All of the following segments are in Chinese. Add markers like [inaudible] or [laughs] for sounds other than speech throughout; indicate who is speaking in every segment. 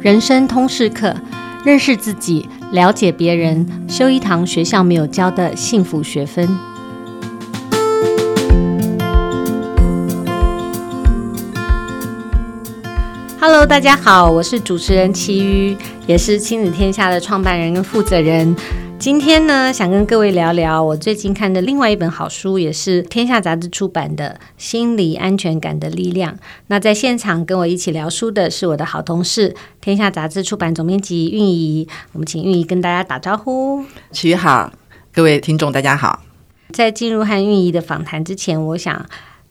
Speaker 1: 人生通识课，认识自己，了解别人，修一堂学校没有教的幸福学分。Hello，大家好，我是主持人齐瑜，也是亲子天下的创办人跟负责人。今天呢，想跟各位聊聊我最近看的另外一本好书，也是天下杂志出版的《心理安全感的力量》。那在现场跟我一起聊书的是我的好同事，天下杂志出版总编辑运怡。我们请运怡跟大家打招呼。
Speaker 2: 齐瑜好，各位听众大家好。
Speaker 1: 在进入和运怡的访谈之前，我想。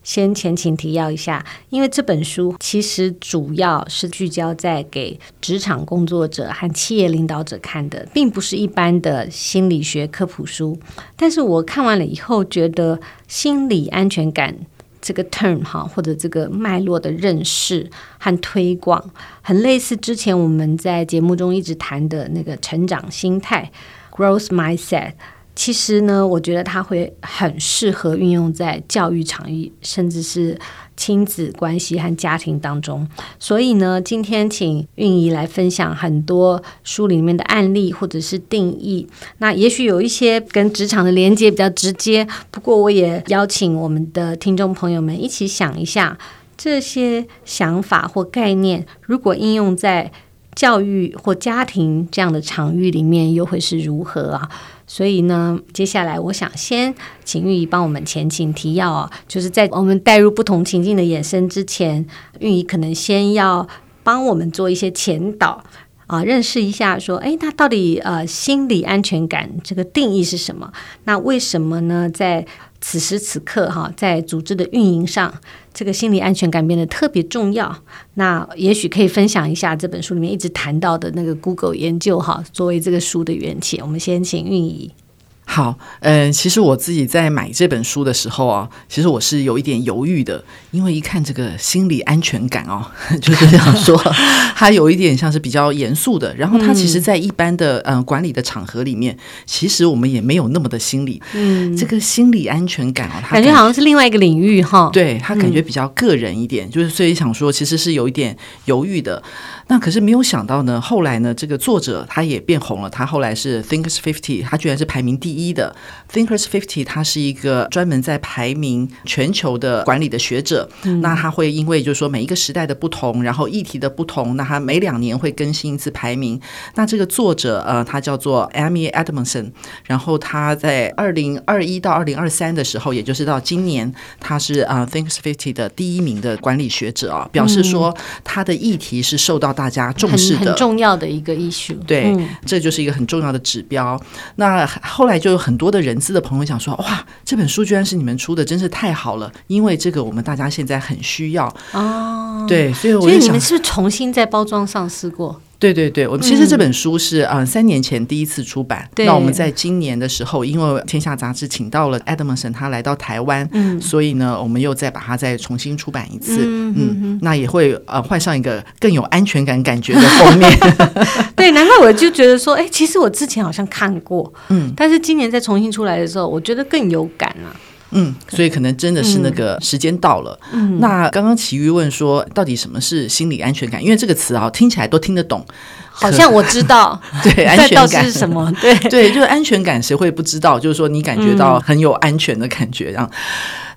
Speaker 1: 先前情提要一下，因为这本书其实主要是聚焦在给职场工作者和企业领导者看的，并不是一般的心理学科普书。但是我看完了以后，觉得心理安全感这个 term 哈，或者这个脉络的认识和推广，很类似之前我们在节目中一直谈的那个成长心态 （growth mindset）。其实呢，我觉得它会很适合运用在教育场域，甚至是亲子关系和家庭当中。所以呢，今天请韵仪来分享很多书里面的案例或者是定义。那也许有一些跟职场的连接比较直接，不过我也邀请我们的听众朋友们一起想一下，这些想法或概念，如果应用在教育或家庭这样的场域里面，又会是如何啊？所以呢，接下来我想先请玉怡帮我们前情提要啊，就是在我们带入不同情境的衍生之前，玉怡可能先要帮我们做一些前导啊，认识一下说，诶，那到底呃心理安全感这个定义是什么？那为什么呢？在此时此刻哈，在组织的运营上，这个心理安全感变得特别重要。那也许可以分享一下这本书里面一直谈到的那个 Google 研究哈，作为这个书的缘起。我们先请运仪。
Speaker 2: 好，嗯，其实我自己在买这本书的时候啊，其实我是有一点犹豫的，因为一看这个心理安全感哦，[laughs] 就是想说它有一点像是比较严肃的，然后它其实，在一般的嗯管理的场合里面，其实我们也没有那么的心理，嗯，这个心理安全感哦，它感
Speaker 1: 觉，好像是另外一个领域哈，
Speaker 2: 对，它感觉比较个人一点，就是所以想说，其实是有一点犹豫的。那可是没有想到呢，后来呢，这个作者他也变红了。他后来是 Thinkers Fifty，他居然是排名第一的。Thinkers Fifty，他是一个专门在排名全球的管理的学者。嗯、那他会因为就是说每一个时代的不同，然后议题的不同，那他每两年会更新一次排名。那这个作者呃，他叫做 Amy Edmondson，然后他在二零二一到二零二三的时候，也就是到今年，他是啊、呃、Thinkers Fifty 的第一名的管理学者啊，表示说他的议题是受到大家重视的，
Speaker 1: 很，很重要的一个 issue。
Speaker 2: 对，嗯、这就是一个很重要的指标。那后来就有很多的人资的朋友想说：“哇，这本书居然是你们出的，真是太好了！因为这个我们大家现在很需要哦。”对，所以我就想，
Speaker 1: 所以你们是不是重新在包装上市过？
Speaker 2: 对对对，我们其实这本书是啊、嗯呃、三年前第一次出版。那我们在今年的时候，因为天下杂志请到了 Edmondson 他来到台湾，嗯，所以呢，我们又再把它再重新出版一次，嗯，那也会呃换上一个更有安全感感觉的封面。[laughs]
Speaker 1: 对，难怪我就觉得说，哎，其实我之前好像看过，嗯，但是今年再重新出来的时候，我觉得更有感了、啊。
Speaker 2: 嗯，所以可能真的是那个时间到了。嗯，那刚刚奇瑜问说，到底什么是心理安全感？因为这个词啊，听起来都听得懂，
Speaker 1: 好像我知道。[laughs]
Speaker 2: 对，[laughs] 安全感
Speaker 1: 是什么？[laughs] 对
Speaker 2: 对，就是安全感，谁会不知道？就是说你感觉到很有安全的感觉，这样。嗯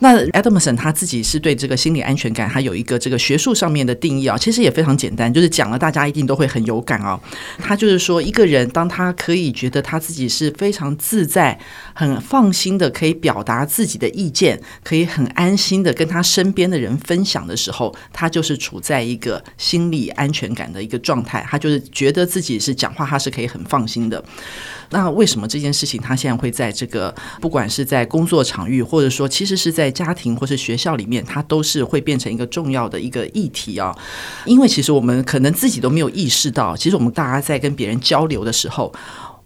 Speaker 2: 那 Adamson 他自己是对这个心理安全感，他有一个这个学术上面的定义啊，其实也非常简单，就是讲了大家一定都会很有感哦。他就是说，一个人当他可以觉得他自己是非常自在、很放心的，可以表达自己的意见，可以很安心的跟他身边的人分享的时候，他就是处在一个心理安全感的一个状态，他就是觉得自己是讲话他是可以很放心的。那为什么这件事情他现在会在这个不管是在工作场域，或者说其实是在家庭或是学校里面，它都是会变成一个重要的一个议题啊？因为其实我们可能自己都没有意识到，其实我们大家在跟别人交流的时候，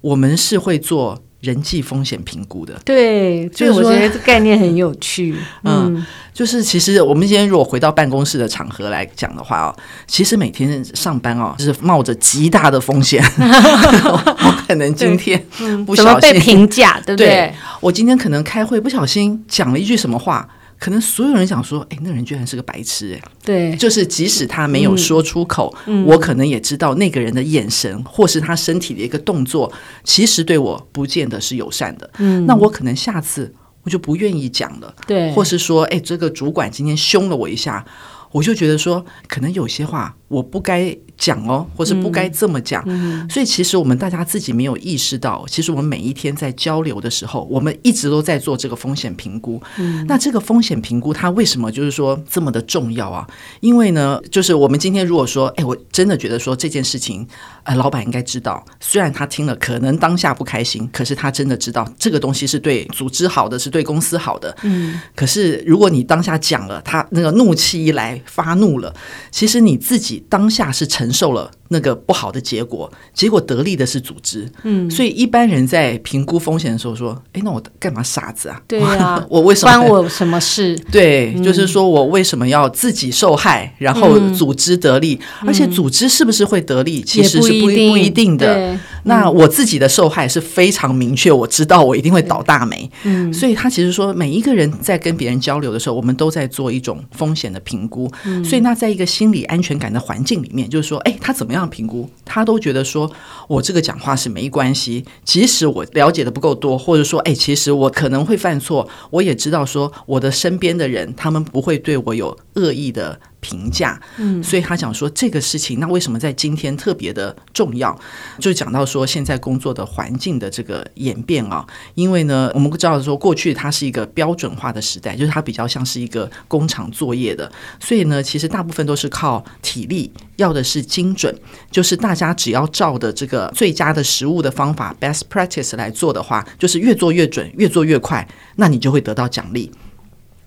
Speaker 2: 我们是会做。人际风险评估的，
Speaker 1: 对，所以我觉得这概念很有趣。嗯，
Speaker 2: 嗯，就是其实我们今天如果回到办公室的场合来讲的话哦，其实每天上班哦，就是冒着极大的风险，[laughs] 我可能今天不小心
Speaker 1: 被评价，对不对？
Speaker 2: 对，我今天可能开会不小心讲了一句什么话。可能所有人想说，哎，那人居然是个白痴，哎，
Speaker 1: 对，
Speaker 2: 就是即使他没有说出口，嗯，我可能也知道那个人的眼神或是他身体的一个动作，其实对我不见得是友善的。嗯，那我可能下次我就不愿意讲了，
Speaker 1: 对，
Speaker 2: 或是说，哎，这个主管今天凶了我一下，我就觉得说，可能有些话我不该。讲哦，或是不该这么讲，嗯，所以其实我们大家自己没有意识到，其实我们每一天在交流的时候，我们一直都在做这个风险评估。嗯，那这个风险评估它为什么就是说这么的重要啊？因为呢，就是我们今天如果说，哎，我真的觉得说这件事情，呃，老板应该知道，虽然他听了可能当下不开心，可是他真的知道这个东西是对组织好的，是对公司好的。嗯，可是如果你当下讲了，他那个怒气一来发怒了，其实你自己当下是承承受了那个不好的结果，结果得利的是组织。嗯，所以一般人在评估风险的时候说：“哎，那我干嘛傻子啊？
Speaker 1: 对啊，[laughs]
Speaker 2: 我为什么
Speaker 1: 关我什么事？
Speaker 2: 对，就是说我为什么要自己受害，然后组织得利？而且组织是不是会得利，其实是不不一定的。那我自己的受害是非常明确，我知道我一定会倒大霉。嗯，所以他其实说，每一个人在跟别人交流的时候，我们都在做一种风险的评估。所以那在一个心理安全感的环境里面，就是说，哎，他怎么样评估？他都觉得说，我这个讲话是没关系，即使我了解的不够多，或者说，哎，其实我可能会犯错，我也知道说，我的身边的人他们不会对我有恶意的。评价，嗯，所以他讲说这个事情，那为什么在今天特别的重要？就讲到说现在工作的环境的这个演变啊，因为呢，我们知道说过去它是一个标准化的时代，就是它比较像是一个工厂作业的，所以呢，其实大部分都是靠体力，要的是精准，就是大家只要照的这个最佳的食物的方法 （best practice） 来做的话，就是越做越准，越做越快，那你就会得到奖励。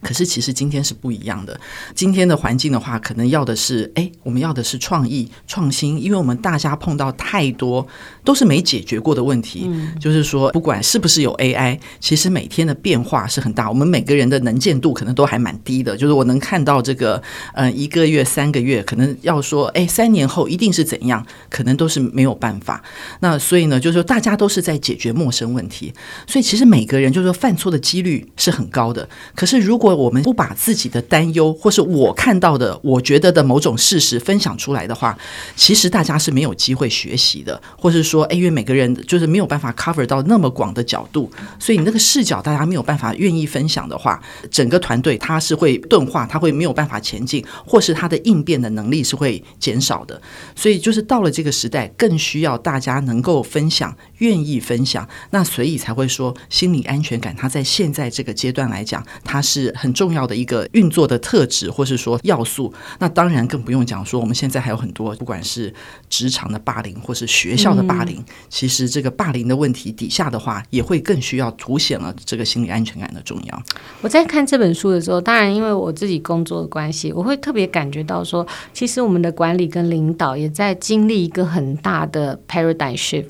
Speaker 2: 可是其实今天是不一样的。今天的环境的话，可能要的是，哎，我们要的是创意、创新，因为我们大家碰到太多都是没解决过的问题。嗯，就是说，不管是不是有 AI，其实每天的变化是很大。我们每个人的能见度可能都还蛮低的。就是我能看到这个，呃，一个月、三个月，可能要说，哎，三年后一定是怎样，可能都是没有办法。那所以呢，就是说，大家都是在解决陌生问题。所以其实每个人就是说犯错的几率是很高的。可是如果如果我们不把自己的担忧，或是我看到的、我觉得的某种事实分享出来的话，其实大家是没有机会学习的，或是说，哎，因为每个人就是没有办法 cover 到那么广的角度，所以你那个视角大家没有办法愿意分享的话，整个团队它是会钝化，它会没有办法前进，或是它的应变的能力是会减少的。所以就是到了这个时代，更需要大家能够分享，愿意分享，那所以才会说心理安全感，它在现在这个阶段来讲，它是。很重要的一个运作的特质，或是说要素。那当然更不用讲说，我们现在还有很多，不管是职场的霸凌，或是学校的霸凌，嗯、其实这个霸凌的问题底下的话，也会更需要凸显了这个心理安全感的重要。
Speaker 1: 我在看这本书的时候，当然因为我自己工作的关系，我会特别感觉到说，其实我们的管理跟领导也在经历一个很大的 paradigm shift。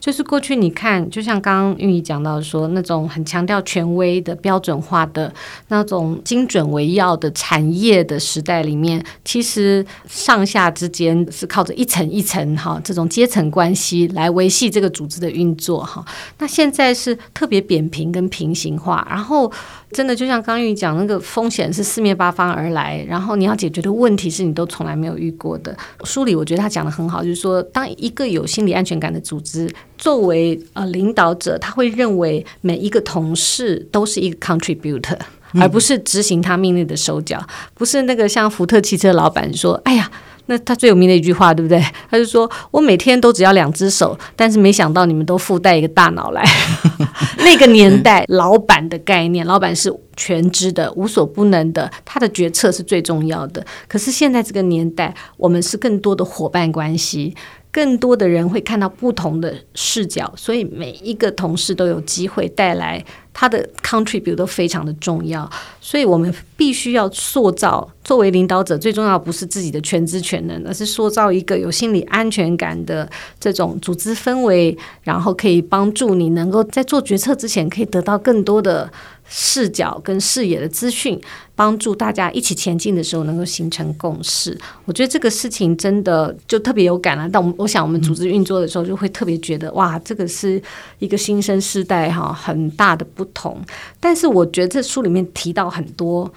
Speaker 1: 就是过去你看，就像刚刚玉怡讲到说，那种很强调权威的标准化的那种精准为要的产业的时代里面，其实上下之间是靠着一层一层哈这种阶层关系来维系这个组织的运作哈。那现在是特别扁平跟平行化，然后。真的就像刚韵仪讲，那个风险是四面八方而来，然后你要解决的问题是你都从来没有遇过的。书里我觉得他讲的很好，就是说，当一个有心理安全感的组织，作为呃领导者，他会认为每一个同事都是一个 contributor，而不是执行他命令的手脚，不是那个像福特汽车老板说：“哎呀。”那他最有名的一句话，对不对？[laughs] 他就说：“我每天都只要两只手，但是没想到你们都附带一个大脑来。[laughs] ”那个年代，老板的概念，老板是全知的、无所不能的，他的决策是最重要的。可是现在这个年代，我们是更多的伙伴关系。更多的人会看到不同的视角，所以每一个同事都有机会带来他的 contribute 都非常的重要，所以我们必须要塑造作为领导者，最重要不是自己的全知全能，而是塑造一个有心理安全感的这种组织氛围，然后可以帮助你能够在做决策之前可以得到更多的。视角跟视野的资讯，帮助大家一起前进的时候，能够形成共识。我觉得这个事情真的就特别有感了。但我们我想，我们组织运作的时候，就会特别觉得，哇，这个是一个新生世代哈，很大的不同。但是我觉得这书里面提到很多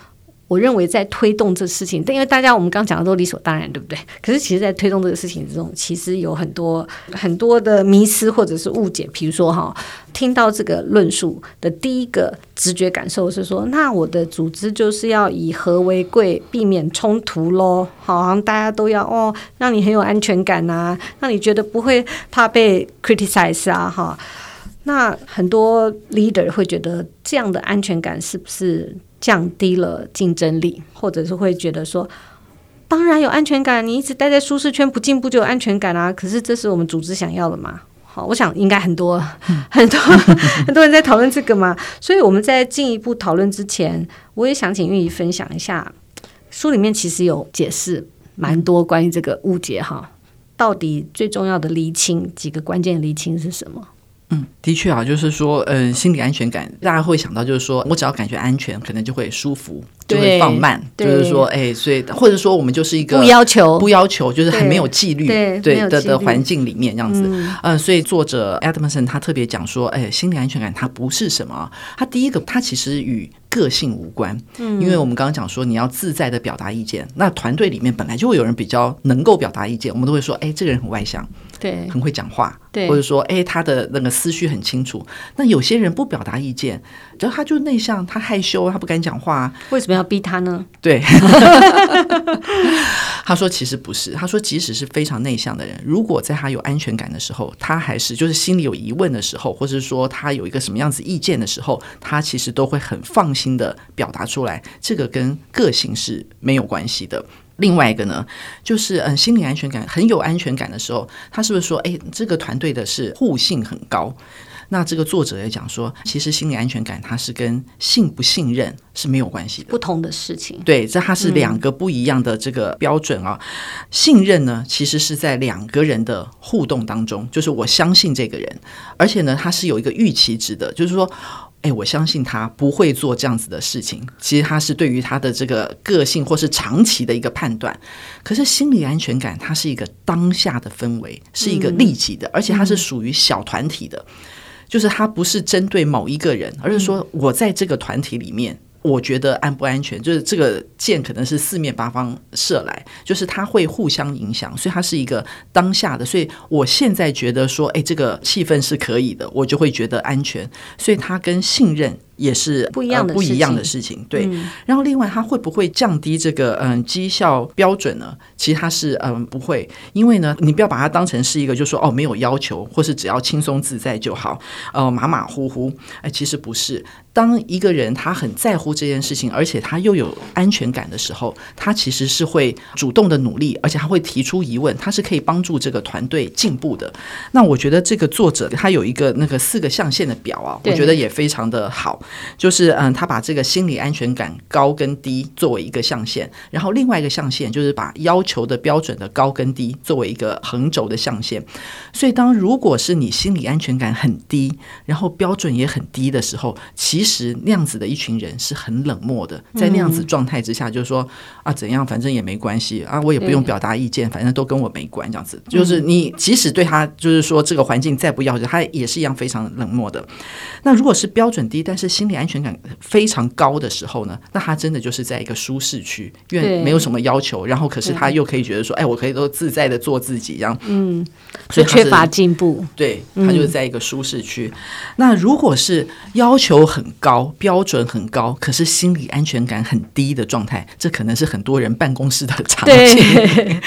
Speaker 1: 我认为在推动这事情，但因为大家我们刚讲的都理所当然，对不对？可是其实，在推动这个事情之中，其实有很多很多的迷失或者是误解。比如说哈，听到这个论述的第一个直觉感受是说，那我的组织就是要以和为贵，避免冲突喽。好像大家都要哦，让你很有安全感啊，让你觉得不会怕被 criticize 啊，哈。那很多 leader 会觉得这样的安全感是不是？降低了竞争力，或者是会觉得说，当然有安全感，你一直待在舒适圈不进步就有安全感啊。可是这是我们组织想要的嘛？好，我想应该很多 [laughs] 很多 [laughs] 很多人在讨论这个嘛。所以我们在进一步讨论之前，我也想请韵仪分享一下，书里面其实有解释蛮多关于这个误解哈，到底最重要的厘清几个关键厘清是什么？
Speaker 2: 嗯，的确啊，就是说，嗯、呃，心理安全感，大家会想到就是说我只要感觉安全，可能就会舒服，就会放慢，就是说，哎，所以或者说我们就是一个
Speaker 1: 不要求，
Speaker 2: 不要求，就是很没有纪律，对，对的的环境里面这样子，嗯，呃、所以作者 Edmondson 他特别讲说，哎，心理安全感它不是什么，他第一个，他其实与个性无关，嗯，因为我们刚刚讲说你要自在的表达意见，那团队里面本来就会有人比较能够表达意见，我们都会说，哎，这个人很外向。对，很会讲话，对，或者说，哎，他的那个思绪很清楚。那有些人不表达意见，然后他就内向，他害羞，他不敢讲话。
Speaker 1: 为什么要逼他呢？
Speaker 2: 对，[laughs] 他说其实不是。他说，即使是非常内向的人，如果在他有安全感的时候，他还是就是心里有疑问的时候，或者说他有一个什么样子意见的时候，他其实都会很放心的表达出来。这个跟个性是没有关系的。另外一个呢，就是嗯，心理安全感很有安全感的时候，他是不是说，哎，这个团队的是互信很高？那这个作者也讲说，其实心理安全感它是跟信不信任是没有关系的，
Speaker 1: 不同的事情。
Speaker 2: 对，这它是两个不一样的这个标准啊。嗯。信任呢，其实是在两个人的互动当中，就是我相信这个人，而且呢，它是有一个预期值的，就是说。哎，我相信他不会做这样子的事情。其实他是对于他的这个个性或是长期的一个判断。可是心理安全感，它是一个当下的氛围，是一个立即的，而且它是属于小团体的，就是它不是针对某一个人，而是说我在这个团体里面。我觉得安不安全，就是这个箭可能是四面八方射来，就是它会互相影响，所以它是一个当下的。所以我现在觉得说，哎，这个气氛是可以的，我就会觉得安全。所以它跟信任。也是
Speaker 1: 不一样的、呃、不一样的事情，
Speaker 2: 对。嗯、然后另外，它会不会降低这个嗯绩效标准呢？其实它是嗯不会，因为呢，你不要把它当成是一个，就是说哦没有要求，或是只要轻松自在就好，呃马马虎虎。哎，其实不是。当一个人他很在乎这件事情，而且他又有安全感的时候，他其实是会主动的努力，而且他会提出疑问，他是可以帮助这个团队进步的。那我觉得这个作者他有一个那个四个象限的表啊，我觉得也非常的好。就是嗯，他把这个心理安全感高跟低作为一个象限，然后另外一个象限就是把要求的标准的高跟低作为一个横轴的象限。所以，当如果是你心理安全感很低，然后标准也很低的时候，其实那样子的一群人是很冷漠的。在那样子状态之下，就是说啊，怎样反正也没关系啊，我也不用表达意见，反正都跟我没关。这样子就是你即使对他就是说这个环境再不要求，他也是一样非常冷漠的。那如果是标准低，但是心理安全感非常高的时候呢，那他真的就是在一个舒适区，因为没有什么要求，然后可是他又可以觉得说，哎，我可以都自在的做自己，这样，
Speaker 1: 嗯，所以缺乏进步，
Speaker 2: 对，他就是在一个舒适区。嗯。那如果是要求很高、标准很高，可是心理安全感很低的状态，这可能是很多人办公室的场景。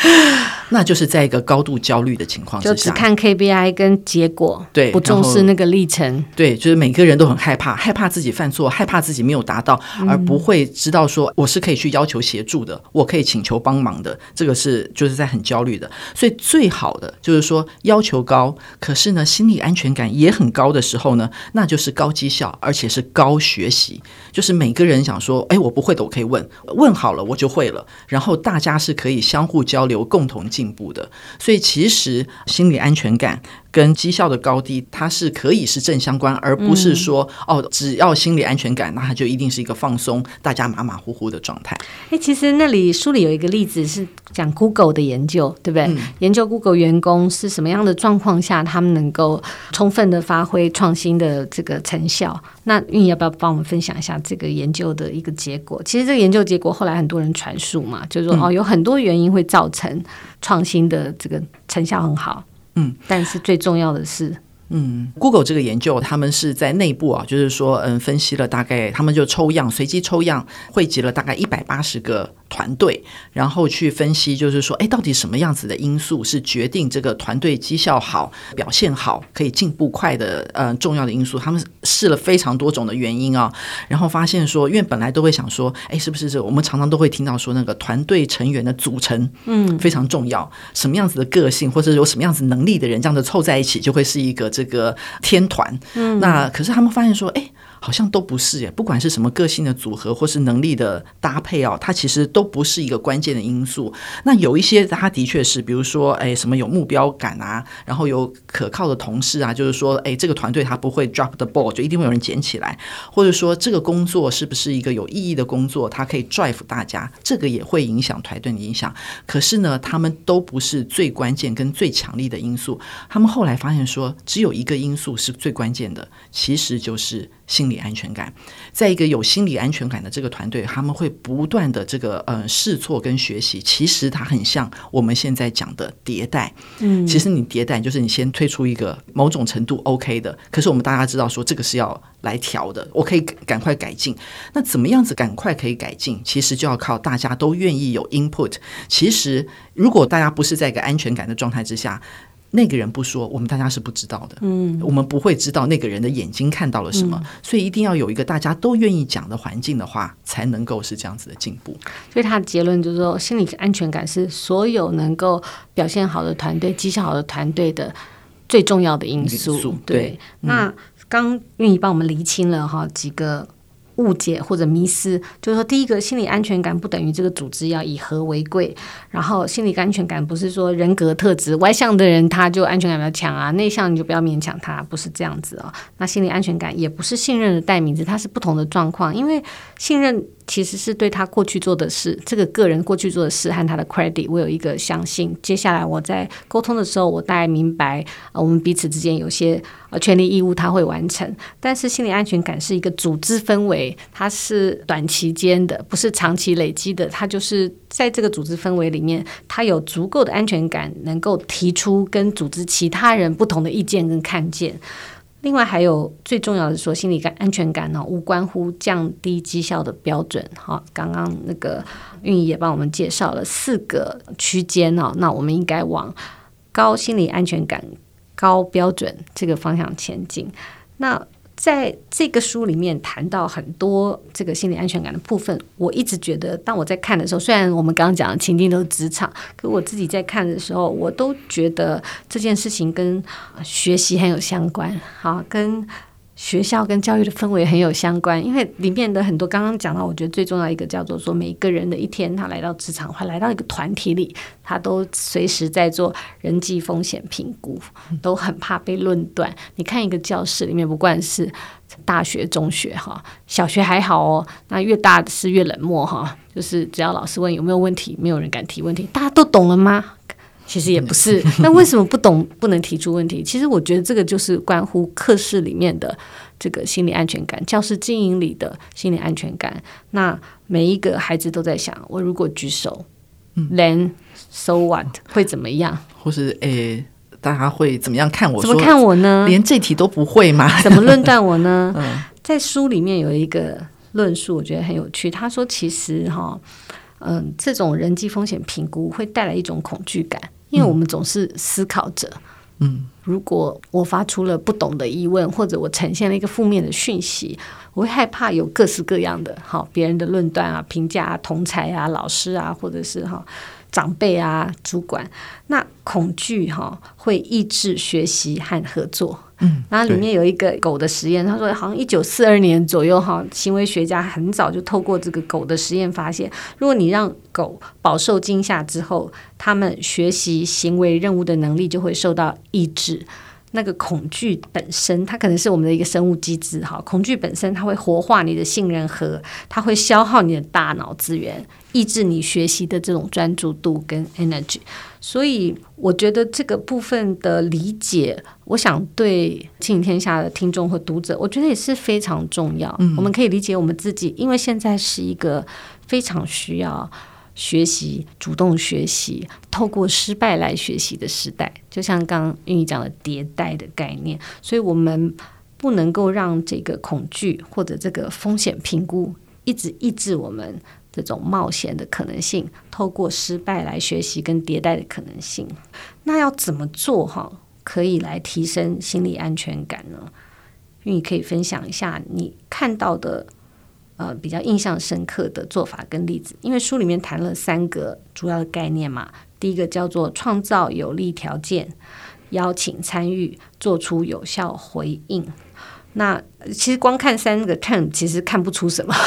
Speaker 2: 那就是在一个高度焦虑的情况之下，
Speaker 1: 就只看 KPI 跟结果，对，不重视那个历程。
Speaker 2: 对，就是每个人都很害怕，害怕自己犯错，害怕自己没有达到，而不会知道说我是可以去要求协助的，嗯、我可以请求帮忙的。这个是就是在很焦虑的。所以最好的就是说要求高，可是呢心理安全感也很高的时候呢，那就是高绩效，而且是高学习。就是每个人想说，哎，我不会的，我可以问，问好了我就会了。然后大家是可以相互交流，共同。进步的，所以其实心理安全感跟绩效的高低，它是可以是正相关，而不是说、嗯、哦，只要心理安全感，那它就一定是一个放松、大家马马虎虎的状态。
Speaker 1: 哎，其实那里书里有一个例子是讲 Google 的研究，对不对？嗯、研究 Google 员工是什么样的状况下，他们能够充分的发挥创新的这个成效。那你要不要帮我们分享一下这个研究的一个结果？其实这个研究结果后来很多人传述嘛，就是说、嗯、哦，有很多原因会造成创新的这个成效很好。嗯，但是最重要的是，
Speaker 2: 嗯，Google 这个研究，他们是在内部啊，就是说，嗯，分析了大概，他们就抽样，随机抽样，汇集了大概一百八十个。团队，然后去分析，就是说，哎，到底什么样子的因素是决定这个团队绩效好、表现好、可以进步快的呃重要的因素？他们试了非常多种的原因啊，然后发现说，因为本来都会想说，哎，是不是这？我们常常都会听到说，那个团队成员的组成，嗯，非常重要，嗯、什么样子的个性，或者有什么样子能力的人，这样子凑在一起，就会是一个这个天团。嗯，那可是他们发现说，哎。好像都不是耶，不管是什么个性的组合或是能力的搭配哦，它其实都不是一个关键的因素。那有一些它的确是，比如说，哎，什么有目标感啊，然后有可靠的同事啊，就是说，哎，这个团队它不会 drop the ball，就一定会有人捡起来，或者说这个工作是不是一个有意义的工作，它可以 drive 大家，这个也会影响团队的影响。可是呢，他们都不是最关键跟最强力的因素。他们后来发现说，只有一个因素是最关键的，其实就是。心理安全感，在一个有心理安全感的这个团队，他们会不断的这个呃试错跟学习。其实它很像我们现在讲的迭代。嗯，其实你迭代就是你先推出一个某种程度 OK 的，可是我们大家知道说这个是要来调的，我可以赶快改进。那怎么样子赶快可以改进？其实就要靠大家都愿意有 input。其实如果大家不是在一个安全感的状态之下。那个人不说，我们大家是不知道的。嗯，我们不会知道那个人的眼睛看到了什么，嗯、所以一定要有一个大家都愿意讲的环境的话，才能够是这样子的进步。
Speaker 1: 所以他的结论就是说，心理安全感是所有能够表现好的团队、绩效好的团队的最重要的因素。对，对嗯、那刚愿意帮我们厘清了哈几个。误解或者迷思，就是说，第一个心理安全感不等于这个组织要以和为贵。然后，心理安全感不是说人格特质，外向的人他就安全感比较强啊，内向你就不要勉强他，不是这样子哦。那心理安全感也不是信任的代名词，它是不同的状况，因为信任。其实是对他过去做的事，这个个人过去做的事和他的 credit，我有一个相信。接下来我在沟通的时候，我大概明白，啊，我们彼此之间有些呃权利义务他会完成。但是心理安全感是一个组织氛围，它是短期间的，不是长期累积的。它就是在这个组织氛围里面，他有足够的安全感，能够提出跟组织其他人不同的意见跟看见。另外还有最重要的说，心理感安全感呢，无关乎降低绩效的标准。好，刚刚那个运营也帮我们介绍了四个区间哦，那我们应该往高心理安全感、高标准这个方向前进。那在这个书里面谈到很多这个心理安全感的部分，我一直觉得，当我在看的时候，虽然我们刚刚讲的情境都是职场，可我自己在看的时候，我都觉得这件事情跟学习很有相关，好跟。学校跟教育的氛围很有相关，因为里面的很多刚刚讲到，我觉得最重要一个叫做说，每一个人的一天，他来到职场，或来到一个团体里，他都随时在做人际风险评估，都很怕被论断。你看一个教室里面，不管是大学、中学哈，小学还好哦，那越大是越冷漠哈，就是只要老师问有没有问题，没有人敢提问题，大家都懂了吗？其实也不是，[laughs] 那为什么不懂不能提出问题？其实我觉得这个就是关乎课室里面的这个心理安全感，教室经营里的心理安全感。那每一个孩子都在想：我如果举手，嗯，then so what 会怎么样？
Speaker 2: 或是诶，大家会怎么样看我？
Speaker 1: 怎么看我呢？
Speaker 2: 连这题都不会吗？
Speaker 1: 怎么论断我呢？[laughs] 嗯，在书里面有一个论述，我觉得很有趣。他说：“其实哈，嗯，这种人际风险评估会带来一种恐惧感。”因为我们总是思考着，嗯，如果我发出了不懂的疑问，或者我呈现了一个负面的讯息，我会害怕有各式各样的哈别人的论断啊、评价啊、同才啊、老师啊，或者是哈。长辈啊，主管，那恐惧哈会抑制学习和合作。嗯，然后里面有一个狗的实验，他说好像一九四二年左右哈，行为学家很早就透过这个狗的实验发现，如果你让狗饱受惊吓之后，他们学习行为任务的能力就会受到抑制。那个恐惧本身，它可能是我们的一个生物机制哈。恐惧本身，它会活化你的杏仁核，它会消耗你的大脑资源，抑制你学习的这种专注度跟 energy。所以，我觉得这个部分的理解，我想对亲子天下的听众和读者，我觉得也是非常重要。嗯，我们可以理解我们自己，因为现在是一个非常需要。学习，主动学习，透过失败来学习的时代，就像刚刚韵仪讲的迭代的概念，所以我们不能够让这个恐惧或者这个风险评估一直抑制我们这种冒险的可能性。透过失败来学习跟迭代的可能性，那要怎么做哈？可以来提升心理安全感呢？韵仪可以分享一下你看到的。呃，比较印象深刻的做法跟例子，因为书里面谈了三个主要的概念嘛。第一个叫做创造有利条件，邀请参与，做出有效回应。那其实光看三个 term，其实看不出什么。[laughs]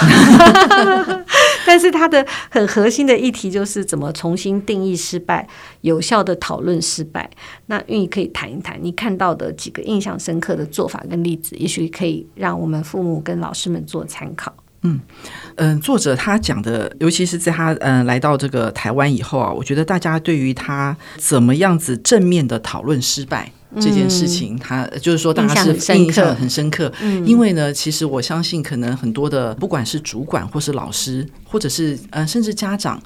Speaker 1: 但是它的很核心的议题就是怎么重新定义失败，有效的讨论失败。那韵仪可以谈一谈你看到的几个印象深刻的做法跟例子，也许可以让我们父母跟老师们做参考。
Speaker 2: 嗯嗯，作者他讲的，尤其是在他嗯来到这个台湾以后啊，我觉得大家对于他怎么样子正面的讨论失败这件事情，嗯、他就是说大家是印象很深刻。嗯，因为呢，其实我相信，可能很多的不管是主管或是老师，或者是呃甚至家长。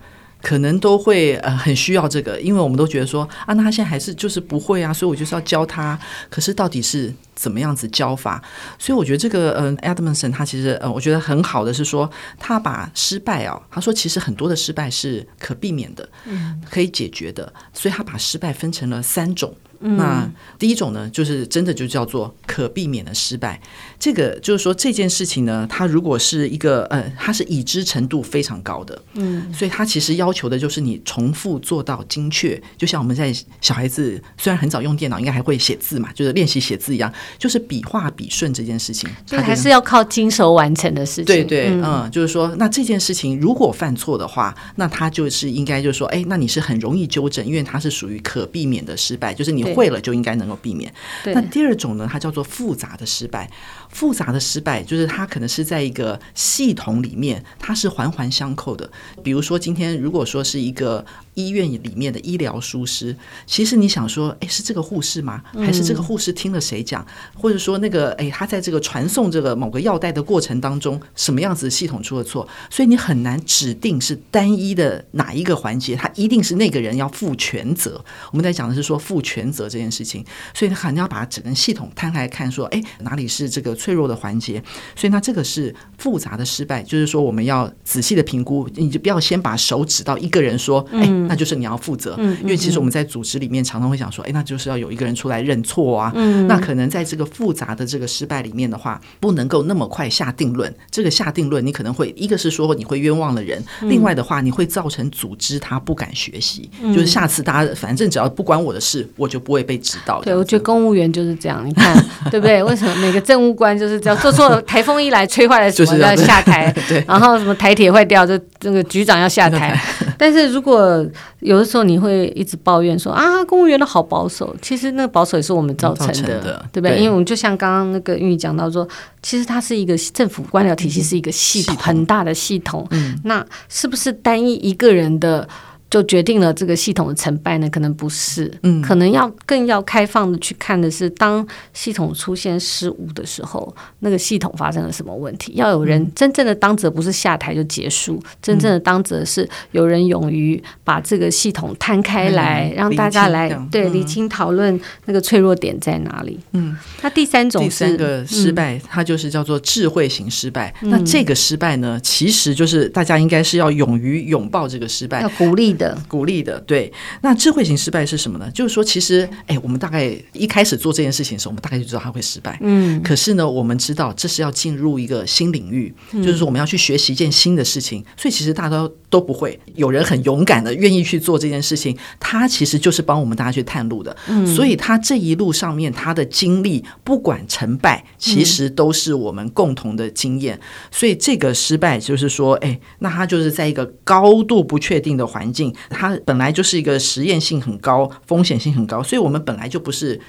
Speaker 2: 可能都会呃很需要这个，因为我们都觉得说啊，那他现在还是就是不会啊，所以我就是要教他。可是到底是怎么样子教法？所以我觉得这个呃，Edmondson 他其实呃，我觉得很好的是说，他把失败哦，他说其实很多的失败是可避免的，嗯，可以解决的，所以他把失败分成了三种。那第一种呢，就是真的就叫做可避免的失败。这个就是说这件事情呢，它如果是一个呃，它是已知程度非常高的，嗯，所以它其实要求的就是你重复做到精确。就像我们在小孩子虽然很早用电脑，应该还会写字嘛，就是练习写字一样，就是笔画笔顺这件事情，
Speaker 1: 它还是要靠精熟完成的事情。
Speaker 2: 对对，嗯，嗯，就是说，那这件事情如果犯错的话，那他就是应该就是说，哎，那你是很容易纠正，因为它是属于可避免的失败，就是你。会了就应该能够避免。那第二种呢，它叫做复杂的失败。复杂的失败就是它可能是在一个系统里面，它是环环相扣的。比如说，今天如果说是一个医院里面的医疗疏失，其实你想说，哎，是这个护士吗？还是这个护士听了谁讲？或者说那个，哎，他在这个传送这个某个药袋的过程当中，什么样子的系统出了错？所以你很难指定是单一的哪一个环节，他一定是那个人要负全责。我们在讲的是说负全责这件事情，所以他肯定要把整个系统摊开来看，说，哎，哪里是这个。脆弱的环节，所以那这个是复杂的失败，就是说我们要仔细的评估，你就不要先把手指到一个人说，哎，那就是你要负责，因为其实我们在组织里面常常会想说，哎，那就是要有一个人出来认错啊，那可能在这个复杂的这个失败里面的话，不能够那么快下定论。这个下定论，你可能会一个是说你会冤枉了人，另外的话你会造成组织他不敢学习，就是下次大家反正只要不关我的事，我就不会被指导。
Speaker 1: 对，我觉得公务员就是这样，你看对不对？为什么每个政务官？就是只要做错，台风一来吹坏了什么 [laughs] 要下台，[laughs] 然后什么台铁坏掉，就那个局长要下台。[laughs] 但是如果有的时候你会一直抱怨说啊，公务员都好保守，其实那个保守也是我们造成的，对不对？因为我们就像刚刚那个韵仪讲到说，其实它是一个政府官僚体系，是一个系统，很大的系统。嗯，那是不是单一一个人的？就决定了这个系统的成败呢？可能不是，嗯，可能要更要开放的去看的是，当系统出现失误的时候，那个系统发生了什么问题？要有人真正的当责，不是下台就结束，真正的当责是有人勇于把这个系统摊开来，嗯、让大家来对理清讨论那个脆弱点在哪里。嗯，那第三种是
Speaker 2: 第三个失败，它就是叫做智慧型失败。嗯、那这个失败呢，其实就是大家应该是要勇于拥抱这个失败，
Speaker 1: 要鼓励的。
Speaker 2: 鼓励的，对。那智慧型失败是什么呢？就是说，其实，哎，我们大概一开始做这件事情的时候，我们大概就知道它会失败。嗯。可是呢，我们知道这是要进入一个新领域，就是说我们要去学习一件新的事情。所以，其实大家都都不会有人很勇敢的愿意去做这件事情。他其实就是帮我们大家去探路的。嗯。所以，他这一路上面他的经历，不管成败，其实都是我们共同的经验。所以，这个失败就是说，哎，那他就是在一个高度不确定的环境。它本来就是一个实验性很高、风险性很高，所以我们本来就不是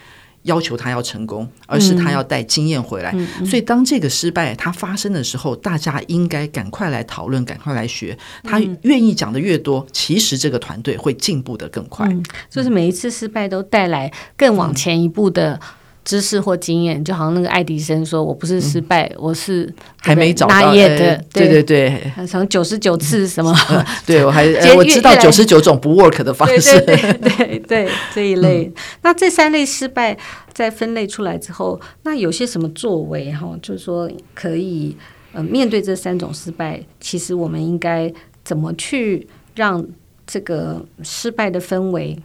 Speaker 2: 要求他要成功，而是他要带经验回来。嗯、所以当这个失败它发生的时候，大家应该赶快来讨论，赶快来学。他愿意讲的越多，其实这个团队会进步的更快。
Speaker 1: 嗯、就是每一次失败都带来更往前一步的。知识或经验，就好像那个爱迪生说：“我不是失败，嗯、我是
Speaker 2: 还没找到
Speaker 1: 拿页的。欸”对对对，从九十九次什么？
Speaker 2: 嗯、[laughs] 对我还、呃、我知道九十九种不 work 的方式。
Speaker 1: 对对对，对，对这一类。嗯、那这三类失败在分类出来之后，那有些什么作为哈？就是说可以呃面对这三种失败，其实我们应该怎么去让这个失败的氛围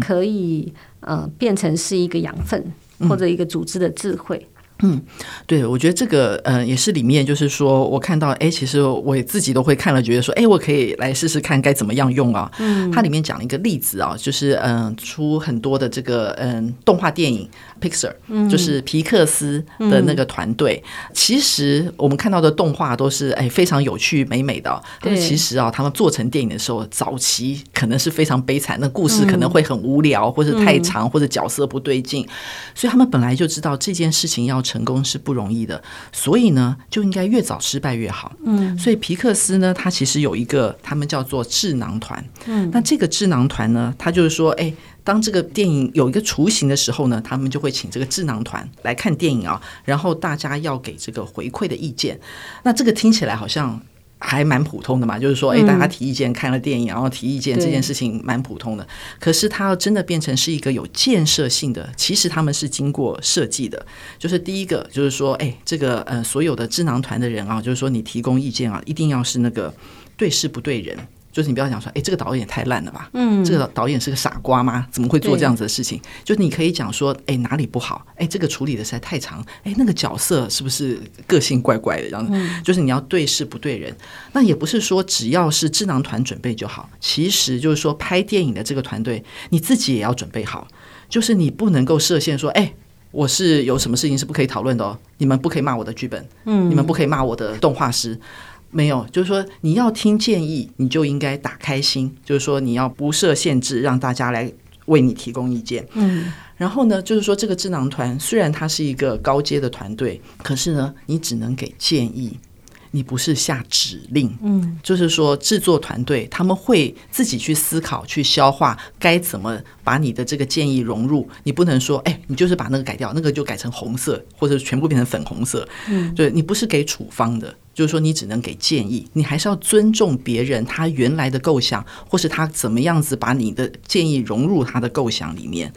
Speaker 1: 可以、嗯、呃变成是一个养分？或者一个组织的智慧。
Speaker 2: 嗯，对，我觉得这个呃也是里面，就是说我看到，哎，其实我自己都会看了，觉得说，哎，我可以来试试看该怎么样用啊。嗯，它里面讲了一个例子啊，就是嗯、呃，出很多的这个嗯动画电影，Pixar，就是皮克斯的那个团队。嗯、其实我们看到的动画都是哎非常有趣美美的、啊，但是其实啊，他们做成电影的时候，早期可能是非常悲惨，那故事可能会很无聊，或者太长，或者角色不对劲，所以他们本来就知道这件事情要。成功是不容易的，所以呢，就应该越早失败越好。嗯，所以皮克斯呢，他其实有一个，他们叫做智囊团。嗯，那这个智囊团呢，他就是说，哎，当这个电影有一个雏形的时候呢，他们就会请这个智囊团来看电影啊，然后大家要给这个回馈的意见。那这个听起来好像。还蛮普通的嘛，就是说，哎，大家提意见，看了电影，然后提意见，这件事情蛮普通的。可是，它要真的变成是一个有建设性的，其实他们是经过设计的。就是第一个，就是说，哎，这个呃，所有的智囊团的人啊，就是说，你提供意见啊，一定要是那个对事不对人。就是你不要讲说，哎，这个导演太烂了吧？嗯，这个导演是个傻瓜吗？怎么会做这样子的事情？就是你可以讲说，哎，哪里不好？哎，这个处理的实在太长。哎，那个角色是不是个性怪怪的？这样子，嗯，就是你要对事不对人。那也不是说只要是智囊团准备就好，其实就是说拍电影的这个团队，你自己也要准备好。就是你不能够设限说，哎，我是有什么事情是不可以讨论的哦？你们不可以骂我的剧本，嗯，你们不可以骂我的动画师。没有，就是说你要听建议，你就应该打开心，就是说你要不设限制，让大家来为你提供意见。嗯，然后呢，就是说这个智囊团虽然它是一个高阶的团队，可是呢，你只能给建议。你不是下指令，嗯，就是说制作团队他们会自己去思考、去消化，该怎么把你的这个建议融入。你不能说，哎，你就是把那个改掉，那个就改成红色，或者全部变成粉红色。嗯，对，你不是给处方的，就是说你只能给建议，你还是要尊重别人他原来的构想，或是他怎么样子把你的建议融入他的构想里面。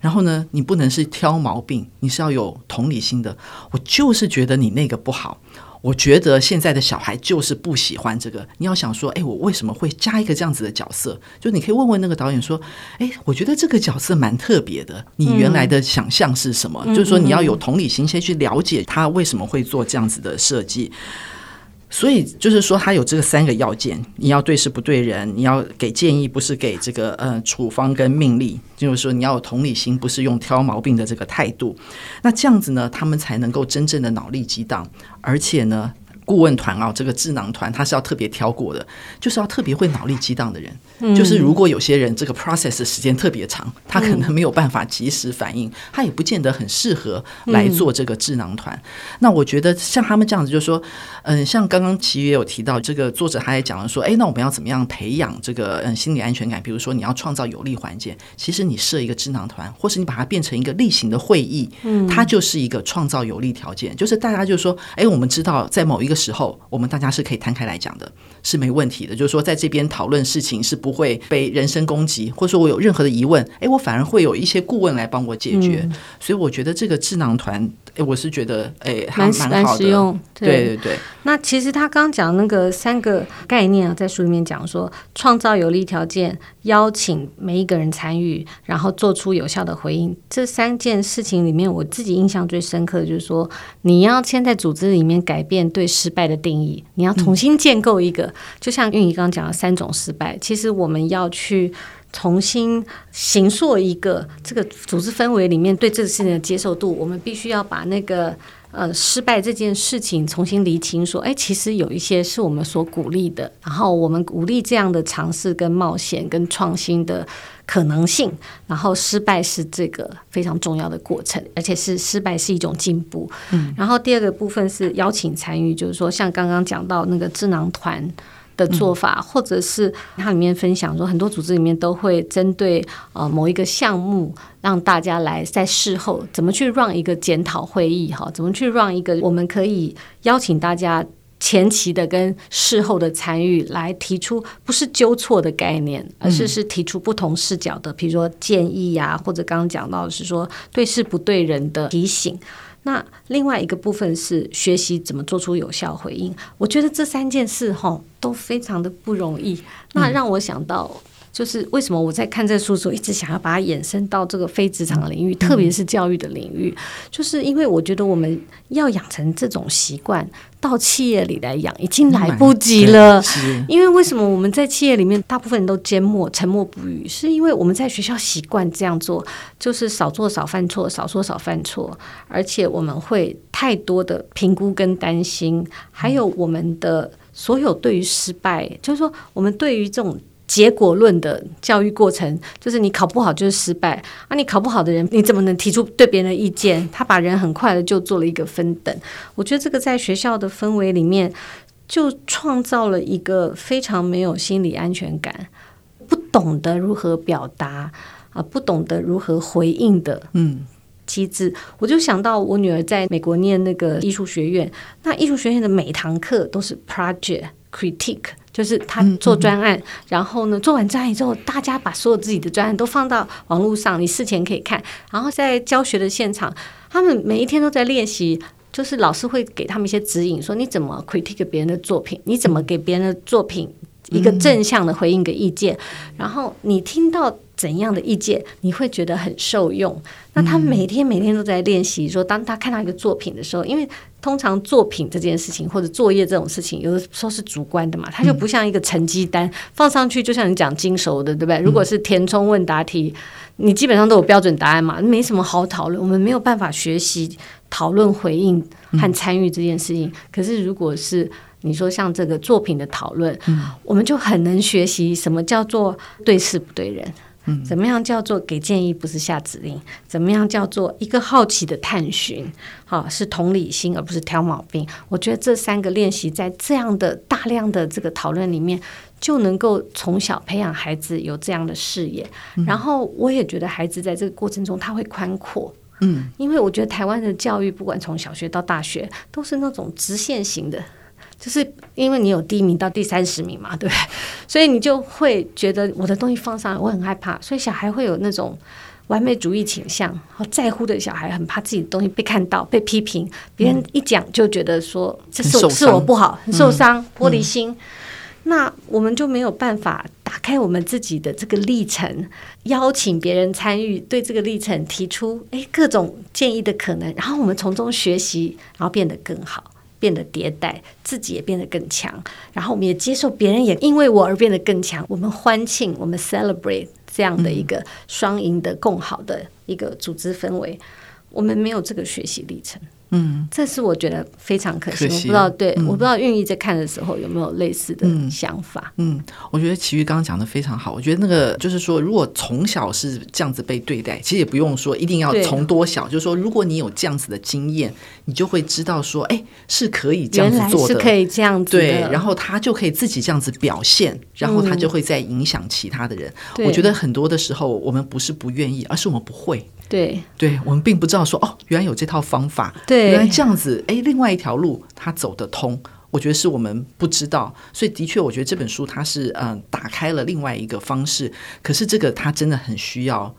Speaker 2: 然后呢，你不能是挑毛病，你是要有同理心的。我就是觉得你那个不好。我觉得现在的小孩就是不喜欢这个。你要想说，哎，我为什么会加一个这样子的角色？就你可以问问那个导演说，哎，我觉得这个角色蛮特别的。你原来的想象是什么？嗯、就是说你要有同理心，先去了解他为什么会做这样子的设计。所以就是说，他有这个三个要件：你要对事不对人，你要给建议，不是给这个呃处方跟命令。就是说，你要有同理心，不是用挑毛病的这个态度。那这样子呢，他们才能够真正的脑力激荡，而且呢。顾问团啊，这个智囊团他是要特别挑过的，就是要特别会脑力激荡的人。嗯、就是如果有些人这个 process 的时间特别长，他可能没有办法及时反应，嗯、他也不见得很适合来做这个智囊团。嗯、那我觉得像他们这样子，就是说，嗯，像刚刚其实也有提到，这个作者他也讲了说，哎，那我们要怎么样培养这个嗯心理安全感？比如说你要创造有利环境，其实你设一个智囊团，或是你把它变成一个例行的会议，嗯，它就是一个创造有利条件，就是大家就说，哎，我们知道在某一个。时候，我们大家是可以摊开来讲的，是没问题的。就是说，在这边讨论事情是不会被人身攻击，或者说我有任何的疑问，哎，我反而会有一些顾问来帮我解决。嗯、所以我觉得这个智囊团，哎，我是觉得，哎，还蛮好的。实用对，对对对。
Speaker 1: 那其实他刚讲那个三个概念啊，在书里面讲说，创造有利条件，邀请每一个人参与，然后做出有效的回应。这三件事情里面，我自己印象最深刻的就是说，你要先在组织里面改变对失败的定义，你要重新建构一个，就像韵仪刚刚讲的三种失败，其实我们要去重新形塑一个这个组织氛围里面对这个事情的接受度，我们必须要把那个呃失败这件事情重新厘清，说，哎，其实有一些是我们所鼓励的，然后我们鼓励这样的尝试、跟冒险、跟创新的可能性，然后失败是这个非常重要的过程，而且是失败是一种进步。嗯，然后第二个部分是邀请参与，就是说像刚刚讲到那个智囊团。的做法，或者是它里面分享说，很多组织里面都会针对呃某一个项目，让大家来在事后怎么去 run 一个检讨会议哈，怎么去 run 一个，我们可以邀请大家前期的跟事后的参与，来提出不是纠错的概念，而是是提出不同视角的，比如说建议呀、啊，或者刚刚讲到的是说对事不对人的提醒。那另外一个部分是学习怎么做出有效回应。我觉得这三件事哈都非常的不容易。那让我想到，就是为什么我在看这书的时候，一直想要把它延伸到这个非职场领域，特别是教育的领域，就是因为我觉得我们要养成这种习惯。到企业里来养已经来不及了，因为为什么我们在企业里面大部分人都缄默、沉默不语，是因为我们在学校习惯这样做，就是少做少犯错，少说少犯错，而且我们会太多的评估跟担心，还有我们的所有对于失败，就是说我们对于这种。结果论的教育过程，就是你考不好就是失败啊！你考不好的人，你怎么能提出对别人的意见？他把人很快的就做了一个分等。我觉得这个在学校的氛围里面，就创造了一个非常没有心理安全感、不懂得如何表达啊，不懂得如何回应的嗯机制。我就想到我女儿在美国念那个艺术学院，那艺术学院的每堂课都是 project critique。就是他做专案，然后呢，做完专案之后，大家把所有自己的专案都放到网络上，你事前可以看。然后在教学的现场，他们每一天都在练习，就是老师会给他们一些指引，说你怎么 critique 别人的作品，你怎么给别人的作品一个正向的回应个意见，嗯、然后你听到怎样的意见，你会觉得很受用。那他每天每天都在练习，说当他看到一个作品的时候，因为。通常作品这件事情或者作业这种事情，有的时候是主观的嘛，它就不像一个成绩单、嗯、放上去，就像你讲精熟的，对不对？如果是填充问答题，你基本上都有标准答案嘛，没什么好讨论。我们没有办法学习讨论、回应和参与这件事情。嗯、可是如果是你说像这个作品的讨论，嗯、我们就很能学习什么叫做对事不对人。嗯，怎么样叫做给建议不是下指令？怎么样叫做一个好奇的探寻？好，是同理心而不是挑毛病。我觉得这三个练习在这样的大量的这个讨论里面，就能够从小培养孩子有这样的视野。嗯、然后我也觉得孩子在这个过程中他会宽阔。嗯，因为我觉得台湾的教育不管从小学到大学都是那种直线型的。就是因为你有第一名到第三十名嘛，对不对？所以你就会觉得我的东西放上来，我很害怕。所以小孩会有那种完美主义倾向，好在乎的小孩很怕自己的东西被看到、被批评。别人一讲就觉得说这是我是我不好，很受伤、嗯、玻璃心。嗯、那我们就没有办法打开我们自己的这个历程，邀请别人参与，对这个历程提出诶各种建议的可能，然后我们从中学习，然后变得更好。变得迭代，自己也变得更强，然后我们也接受别人也因为我而变得更强。我们欢庆，我们 celebrate 这样的一个双赢的共好的一个组织氛围。我们没有这个学习历程。嗯，这是我觉得非常可惜。可惜我不知道，对，嗯、我不知道韵意在看的时候有没有类似的想法。嗯，
Speaker 2: 嗯，我觉得琦瑜刚刚讲的非常好。我觉得那个就是说，如果从小是这样子被对待，其实也不用说一定要从多小，就是说，如果你有这样子的经验，你就会知道说，哎，是可以这样子做的，
Speaker 1: 是可以这样子。
Speaker 2: 对，然后他就可以自己这样子表现，然后他就会再影响其他的人。嗯、我觉得很多的时候，我们不是不愿意，而是我们不会。
Speaker 1: 对，
Speaker 2: 对我们并不知道说哦，原来有这套方法，
Speaker 1: 对，
Speaker 2: 原来这样子，哎，另外一条路它走得通，我觉得是我们不知道，所以的确，我觉得这本书它是嗯、呃，打开了另外一个方式，可是这个它真的很需要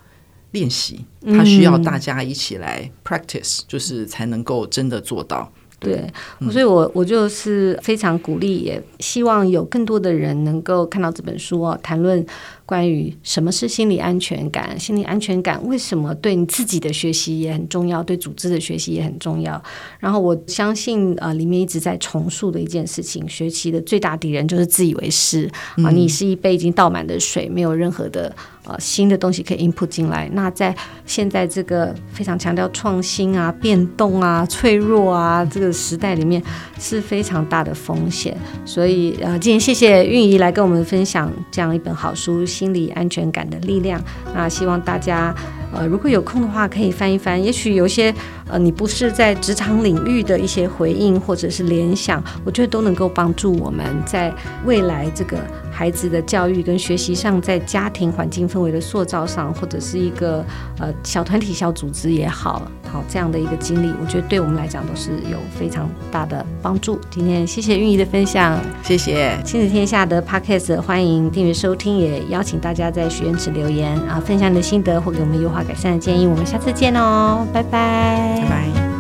Speaker 2: 练习，它需要大家一起来 practice，、嗯、就是才能够真的做到。
Speaker 1: 对，所以我我就是非常鼓励，也希望有更多的人能够看到这本书哦，谈论关于什么是心理安全感，心理安全感为什么对你自己的学习也很重要，对组织的学习也很重要。然后我相信，呃，里面一直在重塑的一件事情，学习的最大敌人就是自以为是啊，你是一杯已经倒满的水，没有任何的。呃，新的东西可以 input 进来。那在现在这个非常强调创新啊、变动啊、脆弱啊这个时代里面，是非常大的风险。所以呃，今天谢谢运怡来跟我们分享这样一本好书《心理安全感的力量》。那希望大家呃，如果有空的话，可以翻一翻。也许有些呃，你不是在职场领域的一些回应或者是联想，我觉得都能够帮助我们在未来这个。孩子的教育跟学习上，在家庭环境氛围的塑造上，或者是一个呃小团体、小组织也好，好这样的一个经历，我觉得对我们来讲都是有非常大的帮助。今天谢谢韵仪的分享，
Speaker 2: 谢谢
Speaker 1: 亲子天下的 Podcast，欢迎订阅收听，也邀请大家在许愿池留言啊，分享你的心得或给我们优化改善的建议。我们下次见哦，拜拜，
Speaker 2: 拜拜。